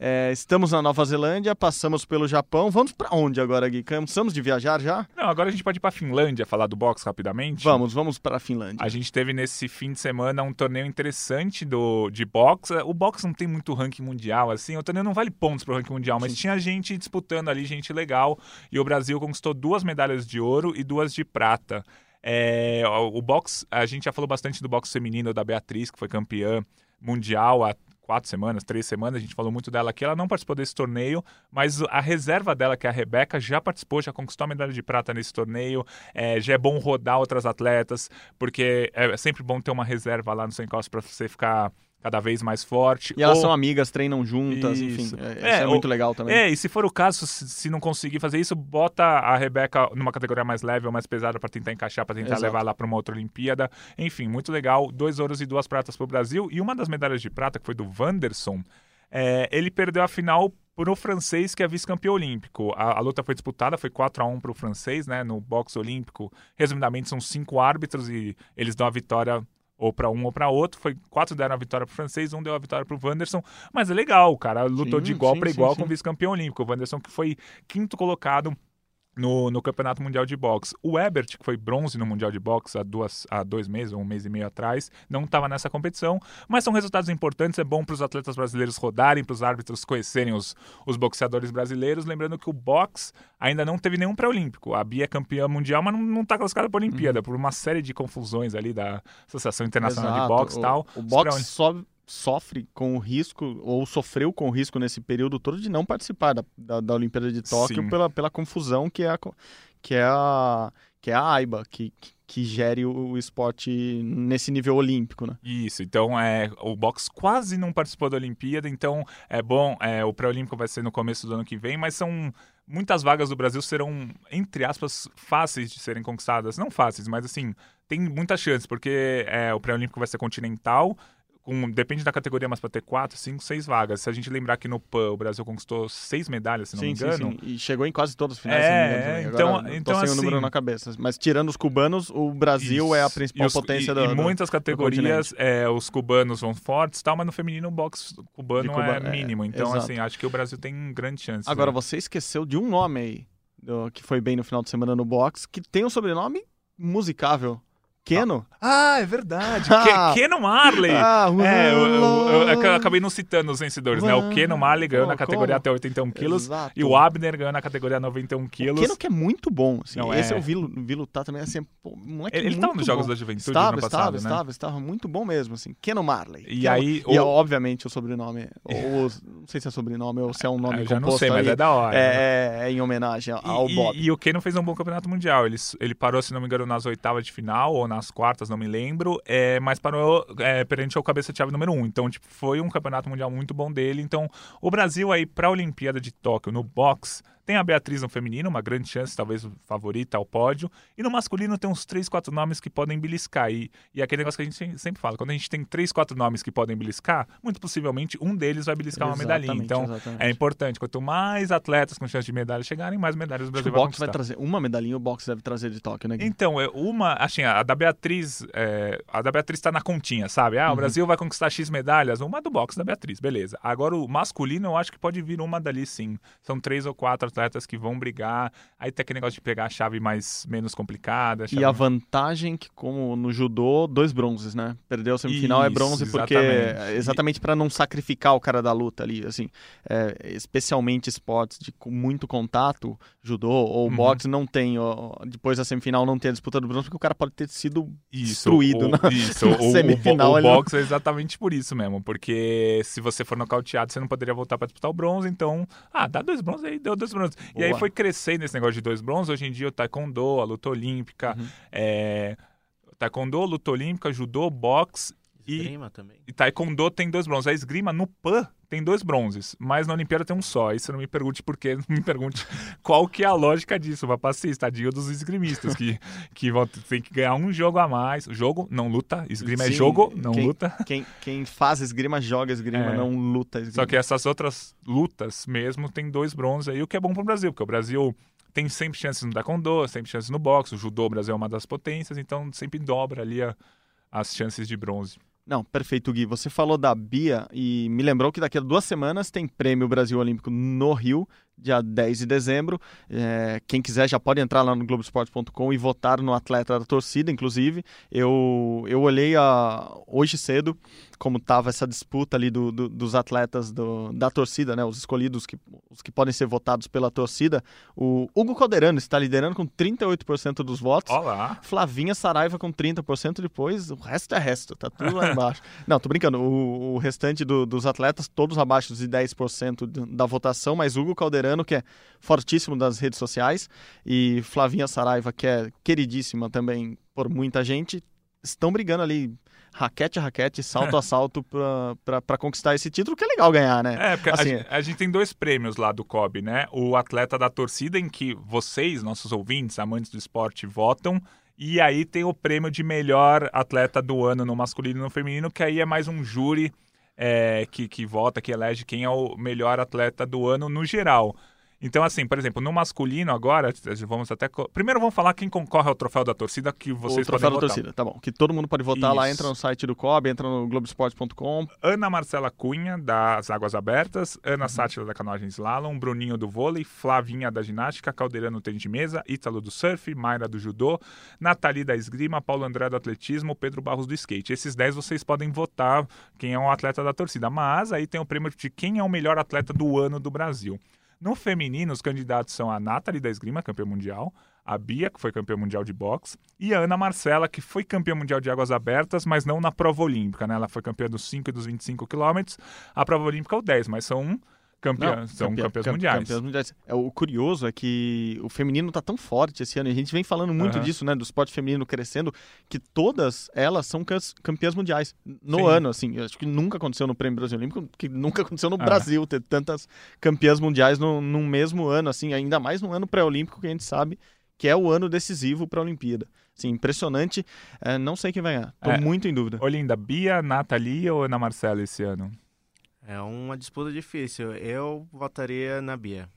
Speaker 1: É, estamos na Nova Zelândia, passamos pelo Japão. Vamos pra onde agora, Gui? Cansamos de viajar já?
Speaker 2: Não, agora a gente pode ir pra Finlândia falar do boxe rapidamente.
Speaker 1: Vamos, vamos para a Finlândia.
Speaker 2: A gente teve nesse fim de semana um torneio interessante do, de boxe. O boxe não tem muito ranking mundial, assim. O torneio não vale pontos pro ranking mundial, mas
Speaker 1: Sim.
Speaker 2: tinha gente disputando ali, gente legal. E o Brasil conquistou duas medalhas de ouro e duas de prata. É, o, o boxe, a gente já falou bastante do boxe feminino da Beatriz, que foi campeã mundial há quatro semanas, três semanas, a gente falou muito dela aqui. Ela não participou desse torneio, mas a reserva dela, que é a Rebeca, já participou, já conquistou a medalha de prata nesse torneio. É, já é bom rodar outras atletas, porque é sempre bom ter uma reserva lá no seu encosto para você ficar cada vez mais forte.
Speaker 1: E elas
Speaker 2: Ou-
Speaker 1: são amigas, treinam juntas,
Speaker 2: Isso.
Speaker 1: enfim. É, isso
Speaker 2: É,
Speaker 1: é
Speaker 2: ou-
Speaker 1: muito legal também.
Speaker 2: É, e se for o caso, se, se não conseguir fazer isso, bota a Rebeca numa categoria mais leve ou mais pesada para tentar encaixar, para tentar
Speaker 1: Exato.
Speaker 2: levar lá para uma outra Olimpíada. Enfim, muito legal. Dois ouros e duas pratas para o Brasil. E uma das medalhas de prata, que foi do Wanderson, é, ele perdeu a final para o francês, que é vice-campeão olímpico. A, a luta foi disputada, foi 4 a 1 para o francês, né? No boxe olímpico, resumidamente, são cinco árbitros e eles dão a vitória ou para um ou para outro. Foi quatro deram a vitória para o francês, um deu a vitória para o Wanderson. Mas é legal, o cara lutou
Speaker 1: Sim,
Speaker 2: de igual para igual
Speaker 1: sim.
Speaker 2: com o vice-campeão olímpico. O Wanderson que foi quinto colocado no, no Campeonato Mundial de Boxe. O Ebert, que foi bronze no Mundial de Boxe há, duas, há dois meses, ou um mês e meio atrás, não estava nessa competição, mas são resultados importantes, é bom para os atletas brasileiros rodarem, para os árbitros conhecerem os, os boxeadores brasileiros, lembrando que o boxe ainda não teve nenhum pré-olímpico. A Bia é campeã mundial, mas não está classificada para a Olimpíada, por uma série de confusões ali da Associação Internacional de
Speaker 1: Uhum. Exato.
Speaker 2: Boxe e tal.
Speaker 1: O boxe só sofre com o risco, ou sofreu com o risco nesse período todo de não participar da, da, da Olimpíada de Tóquio
Speaker 2: Sim.
Speaker 1: pela, pela confusão que é a, que é a, que é a AIBA, que, que, gere o, esporte nesse nível olímpico, né?
Speaker 2: Isso, então é, o boxe quase não participou da Olimpíada, então é bom, é, o pré-olímpico vai ser no começo do ano que vem, mas são muitas vagas do Brasil serão, entre aspas, fáceis de serem conquistadas. Não fáceis, mas assim, tem muita chance, porque é, o pré-olímpico vai ser continental, com, depende da categoria, mas para ter quatro, cinco, seis vagas. Se a gente lembrar que no PAN o Brasil conquistou seis medalhas, se não
Speaker 1: sim,
Speaker 2: me
Speaker 1: sim,
Speaker 2: engano.
Speaker 1: sim. E chegou em quase todas as finais,
Speaker 2: É, então-
Speaker 1: Agora,
Speaker 2: então,
Speaker 1: tô sem o número
Speaker 2: assim-
Speaker 1: na cabeça. Mas tirando os cubanos, o Brasil é a
Speaker 2: Isso.
Speaker 1: principal
Speaker 2: os-
Speaker 1: potência
Speaker 2: e,
Speaker 1: da
Speaker 2: E muitas categorias, é, os cubanos vão fortes e tal, mas no feminino o boxe cubano é
Speaker 1: é,
Speaker 2: mínimo. Então,
Speaker 1: exato.
Speaker 2: assim, acho que o Brasil tem grande chance.
Speaker 1: Agora,
Speaker 2: né?
Speaker 1: você esqueceu de um nome aí, do- que foi bem no final de semana no box, que tem um sobrenome musicável. Keno?
Speaker 2: Ah, é verdade.
Speaker 1: Ah.
Speaker 2: Ke- Kenan Marley.
Speaker 1: Ah,
Speaker 2: É, eu, eu- eu- eu acabei não citando os vencedores, né? O Kenan Marley ganhou
Speaker 1: Pô,
Speaker 2: na categoria
Speaker 1: como?
Speaker 2: até 81 quilos
Speaker 1: Exato.
Speaker 2: e o Abner ganhou na categoria 91 quilos.
Speaker 1: Keno que é muito bom. Assim.
Speaker 2: Não,
Speaker 1: Esse
Speaker 2: é.
Speaker 1: eu vi, vi lutar também, assim, pô, moleque
Speaker 2: Ele, ele
Speaker 1: muito
Speaker 2: tava nos Jogos
Speaker 1: bom.
Speaker 2: da Juventude
Speaker 1: Estava,
Speaker 2: no
Speaker 1: estava,
Speaker 2: passado, né?
Speaker 1: estava, estava muito bom mesmo, assim. Keno Marley.
Speaker 2: E
Speaker 1: Keno-
Speaker 2: aí,
Speaker 1: E,
Speaker 2: o-
Speaker 1: obviamente, o sobrenome, ou, não sei se é sobrenome ou se é um nome
Speaker 2: Ah, eu já não
Speaker 1: composto
Speaker 2: sei, mas
Speaker 1: aí,
Speaker 2: é da hora. né?
Speaker 1: é, é em homenagem ao
Speaker 2: E,
Speaker 1: Bob.
Speaker 2: e, e o Keno fez um bom campeonato mundial. Ele, ele parou, se não me engano, nas oitavas de final ou nas quartas, não me lembro. É, mas parou é, perante ao cabeça de chave número um. Então, tipo, foi um campeonato mundial muito bom dele. Então, o Brasil aí para a Olimpíada de Tóquio no boxe tem a Beatriz no feminino, uma grande chance, talvez favorita ao pódio. E no masculino tem uns três, quatro nomes que podem beliscar. E, e aquele negócio que a gente sempre fala, quando a gente tem três, quatro nomes que podem beliscar, muito possivelmente um deles vai beliscar uma medalhinha.
Speaker 1: Exatamente,
Speaker 2: Então,
Speaker 1: exatamente.
Speaker 2: é importante. Quanto mais atletas com chance de medalha chegarem, mais medalhas o Brasil
Speaker 1: o
Speaker 2: vai
Speaker 1: boxe vai
Speaker 2: conquistar.
Speaker 1: trazer uma medalhinha, o boxe deve trazer de Tóquio, né? Gui?
Speaker 2: Então, é uma, assim, a da Beatriz, é, a da Beatriz tá na continha, sabe? Ah, o
Speaker 1: Uhum.
Speaker 2: Brasil vai conquistar X medalhas, uma do boxe da Beatriz, beleza. Agora o masculino eu acho que pode vir uma dali sim. São três ou quatro atletas que vão brigar. Aí tem aquele negócio de pegar a chave mais menos complicada. a
Speaker 1: E
Speaker 2: chave
Speaker 1: a vantagem que, como no judô, dois bronzes, né? Perdeu a semifinal é
Speaker 2: Isso,
Speaker 1: bronze porque
Speaker 2: exatamente.
Speaker 1: exatamente para não sacrificar o cara da luta ali, assim, é, especialmente esportes de muito contato, judô ou
Speaker 2: Uhum.
Speaker 1: boxe não tem, ó, depois da semifinal não tem a disputa do bronze porque o cara pode ter sido
Speaker 2: Isso,
Speaker 1: destruído
Speaker 2: o,
Speaker 1: na-
Speaker 2: isso,
Speaker 1: na
Speaker 2: o- o,
Speaker 1: semifinal,
Speaker 2: o, o
Speaker 1: ele não-
Speaker 2: boxe é exatamente por isso mesmo, porque se você for nocauteado, você não poderia voltar para disputar o bronze, então, ah, dá dois bronzes aí, deu dois bronzes. bronzes. E aí foi crescendo esse negócio de dois bronzes. Hoje em dia o taekwondo, a luta olímpica, uhum. é, taekwondo, luta olímpica, judô, boxe
Speaker 3: Esgrima e, também.
Speaker 2: E taekwondo tem dois bronzes. A esgrima no PAN tem dois bronzes, mas na Olimpíada tem um só. Aí você não me pergunte por quê, não me pergunte qual que é a lógica disso. Vai passar tadinho dos esgrimistas, que, que vão ter que ganhar um jogo a mais. Jogo, não luta. Esgrima é Sim, é jogo, não
Speaker 1: quem,
Speaker 2: luta.
Speaker 1: Quem, quem faz esgrima, joga esgrima, é. não luta esgrima.
Speaker 2: Só que essas outras lutas mesmo tem dois bronzes aí, o que é bom pro Brasil, porque o Brasil tem sempre chances no taekwondo, sempre chances no boxe, o judô, o Brasil é uma das potências, então sempre dobra ali a, as chances de bronze.
Speaker 1: Não, perfeito, Gui. Você falou da Bia e me lembrou que daqui a duas semanas tem Prêmio Brasil Olímpico no Rio, dia 10 de dezembro. É, quem quiser já pode entrar lá no Globoesporte.com e votar no atleta da torcida, inclusive. Eu, eu olhei a, hoje cedo como estava essa disputa ali do, do, dos atletas do, da torcida, né? Os escolhidos, que, os que podem ser votados pela torcida. O Hugo Calderano está liderando com 38% dos votos.
Speaker 2: Olá.
Speaker 1: Flavinha Saraiva com 30% depois. O resto é resto, tá tudo lá embaixo. Não, tô brincando. O, o restante do, dos atletas, todos abaixo de 10% da votação, mas Hugo Calderano que é fortíssimo das redes sociais, e Flavinha Saraiva, que é queridíssima também por muita gente, estão brigando ali raquete a raquete, salto a salto para conquistar esse título, que é legal ganhar, né?
Speaker 2: É, porque assim, a, a, gente tem dois prêmios lá do COB, né? O atleta da torcida, em que vocês, nossos ouvintes, amantes do esporte, votam. E aí tem o prêmio de melhor atleta do ano no masculino e no feminino, que aí é mais um júri é, que, que vota, que elege quem é o melhor atleta do ano no geral. Então, assim, por exemplo, no masculino agora, vamos até. Primeiro vamos falar quem concorre ao troféu da torcida que vocês o troféu podem da torcida,
Speaker 1: tá bom. Que todo mundo pode votar Isso. lá, entra no site do COB, entra no Globoesporte.com.
Speaker 2: Ana Marcela Cunha, das Águas Abertas, Ana uhum. Sátira da canoagem slalom, Bruninho do vôlei, Flavinha da ginástica, Caldeirano tênis de mesa, Ítalo do surf, Mayra do judô, Nathalie da esgrima, Paulo André do atletismo, Pedro Barros do skate. Esses 10 vocês podem votar quem é o atleta da torcida. Mas aí tem o prêmio de quem é o melhor atleta do ano do Brasil. No feminino, os candidatos são a Nathalie da Esgrima, campeã mundial, a Bia, que foi campeã mundial de boxe, e a Ana Marcela, que foi campeã mundial de águas abertas, mas não na prova olímpica, né? Ela foi campeã dos 5 e dos 25 quilômetros, a prova olímpica é o 10, mas são Campeã, Não, são campeã, campeãs mundiais. Campeãs mundiais.
Speaker 1: É, o curioso é que o feminino está tão forte esse ano, e a gente vem falando muito uhum. disso, né, do esporte feminino crescendo, que todas elas são campeãs mundiais no Sim. ano, assim. acho que nunca aconteceu no Prêmio Brasil Olímpico, que nunca aconteceu no Brasil ter tantas campeãs mundiais no, num mesmo ano, assim, ainda mais no ano pré-olímpico que a gente sabe que é o ano decisivo para a Olimpíada. Sim, impressionante. É, não sei quem vai ganhar. Tô é. muito em dúvida.
Speaker 2: Olinda, Bia, Nathalie ou Ana Marcela esse ano?
Speaker 3: É uma disputa difícil. Eu votaria na Bia.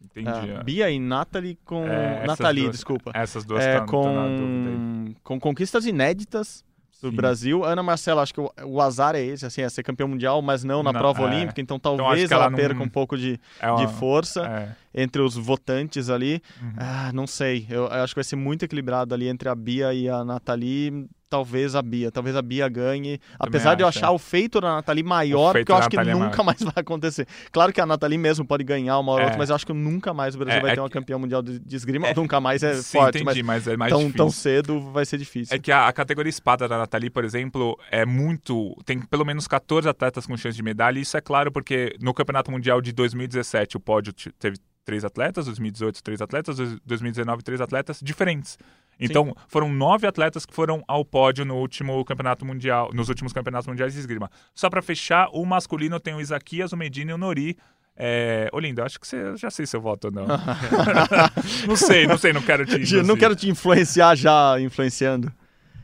Speaker 1: Entendi. Uh, Bia e Nathalie com. É, Nathalie,
Speaker 2: duas,
Speaker 1: desculpa.
Speaker 2: Essas duas
Speaker 1: é, com... com conquistas inéditas do Sim. Brasil. Ana Marcela, acho que o, o, azar é esse, assim, é ser campeão mundial, mas não na não, prova é. olímpica, então, então talvez então, ela, ela não... perca um pouco de, é uma... de força é. entre os votantes ali. Uhum. Ah, não sei, eu, eu, acho que vai ser muito equilibrado ali entre a Bia e a Nathalie talvez a Bia. Talvez a Bia ganhe. apesar de eu achar é. o feito da Nathalie maior, porque eu acho que é nunca mais vai acontecer. Claro que a Nathalie mesmo pode ganhar uma ou é. outra, mas eu acho que nunca mais o Brasil é, vai ter uma campeã mundial de, de esgrima. nunca mais é sim, forte, entendi, mas, mas, é mais tão, difícil. tão cedo vai ser difícil.
Speaker 2: É que a, a, categoria espada da Nathalie, por exemplo, é muito. Tem pelo menos 14 atletas com chance de medalha. E isso é claro porque no Campeonato Mundial de 2017 o pódio teve três atletas, 2018 três atletas, 2019 três atletas diferentes. Então, Sim. foram nove atletas que foram ao pódio no último campeonato mundial, nos últimos campeonatos mundiais de esgrima. Só para fechar, o masculino tem o Isaquias, o Medina e o Nori. É... Olinda, acho que você já sei se eu voto ou não. não sei, não sei, não quero te.
Speaker 1: Não quero te influenciar já influenciando.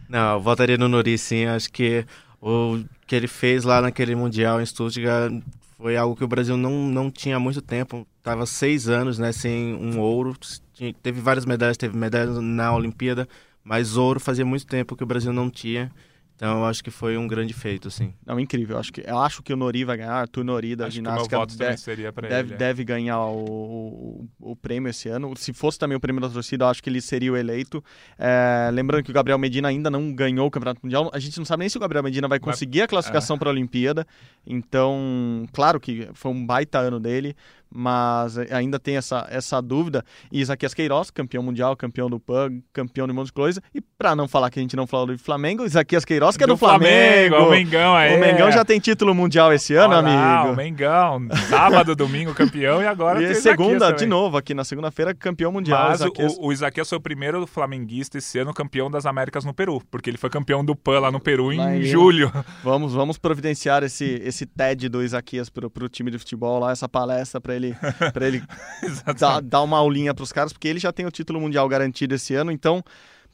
Speaker 3: Não, eu votaria no Nori sim. Acho que o que ele fez lá naquele Mundial em Stuttgart foi algo que o Brasil não, não tinha há muito tempo. Tava seis anos né, sem um ouro tinha, teve várias medalhas, teve medalhas na Olimpíada, mas ouro fazia muito tempo que o Brasil não tinha. Então eu acho que foi um grande feito, assim.
Speaker 1: Não, incrível. Eu acho que, eu acho que o Nori vai ganhar, Arthur Nori da
Speaker 2: acho
Speaker 1: ginástica
Speaker 2: deve,
Speaker 1: deve, ele, é. deve ganhar o, o, o, prêmio esse ano. Se fosse também o prêmio da torcida, eu acho que ele seria o eleito. É, lembrando que o Gabriel Medina ainda não ganhou o Campeonato Mundial. A gente não sabe nem se o Gabriel Medina vai conseguir a classificação é. para a Olimpíada. Então, claro que foi um baita ano dele, mas ainda tem essa, essa dúvida. E Isaquias Queiroz, campeão mundial, campeão do PAN, campeão de um monte de coisa. E para não falar que a gente não falou do Flamengo, Isaquias Queiroz, que é do, do Flamengo.
Speaker 2: Flamengo. O Mengão aí.
Speaker 1: O Mengão já tem título mundial esse ano,
Speaker 2: Olha
Speaker 1: amigo.
Speaker 2: O Mengão, sábado, domingo, campeão e agora
Speaker 1: e
Speaker 2: tem
Speaker 1: segunda, de novo, aqui na segunda-feira, campeão mundial.
Speaker 2: Mas Isaquias. o, o Isaquias foi o primeiro flamenguista esse ano campeão das Américas no Peru, porque ele foi campeão do PAN lá no Peru em julho.
Speaker 1: Vamos, vamos providenciar esse, esse TED do Isaquias pro, pro time de futebol lá, essa palestra para ele, pra ele dar, dar uma aulinha pros caras, porque ele já tem o título mundial garantido esse ano, então.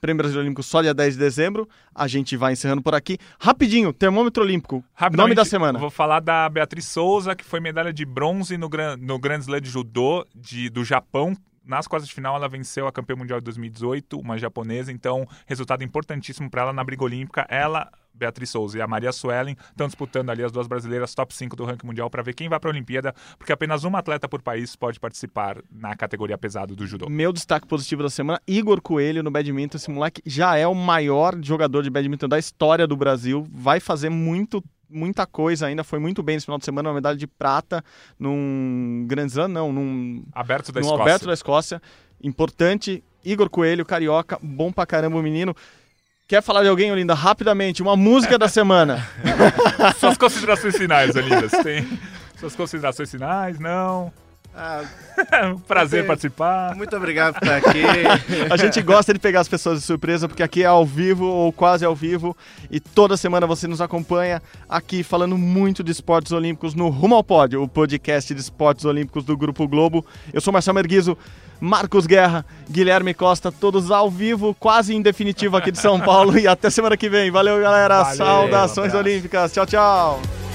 Speaker 1: Prêmio Brasileiro Olímpico só dia 10 de dezembro. A gente vai encerrando por aqui. Rapidinho, termômetro olímpico. Nome da semana.
Speaker 2: Vou falar da Beatriz Souza, que foi medalha de bronze no, Gran, no Grand Slam de Judô de, do Japão, nas quartas de final, ela venceu a campeã mundial de 2018, uma japonesa, então resultado importantíssimo para ela na briga olímpica. Ela, Beatriz Souza e a Maria Suelen estão disputando ali as duas brasileiras top 5 do ranking mundial para ver quem vai para a Olimpíada, porque apenas uma atleta por país pode participar na categoria pesado do judô.
Speaker 1: Meu destaque positivo da semana, Igor Coelho no badminton. Esse moleque já é o maior jogador de badminton da história do Brasil, vai fazer muito muita coisa ainda, foi muito bem nesse final de semana, uma medalha de prata num Grand Slam, não, num
Speaker 2: aberto da
Speaker 1: num
Speaker 2: Escócia.
Speaker 1: aberto da Escócia. Importante, Igor Coelho, carioca, bom pra caramba o menino. Quer falar de alguém, Olinda? Rapidamente, uma música da semana.
Speaker 2: Suas considerações finais, Olinda. Tem suas considerações finais? Não?
Speaker 3: Ah,
Speaker 2: Prazer participar.
Speaker 3: Muito obrigado por estar aqui.
Speaker 1: A gente gosta de pegar as pessoas de surpresa, porque aqui é ao vivo ou quase ao vivo. E toda semana você nos acompanha aqui falando muito de esportes olímpicos no Rumo ao Pódio, o podcast de esportes olímpicos do Grupo Globo. Eu sou Marcelo Merguizo, Marcos Guerra, Guilherme Costa, todos ao vivo, quase em definitivo aqui de São Paulo. E até semana que vem. Valeu, galera.
Speaker 2: Valeu,
Speaker 1: Saudações
Speaker 2: um
Speaker 1: olímpicas. Tchau, tchau.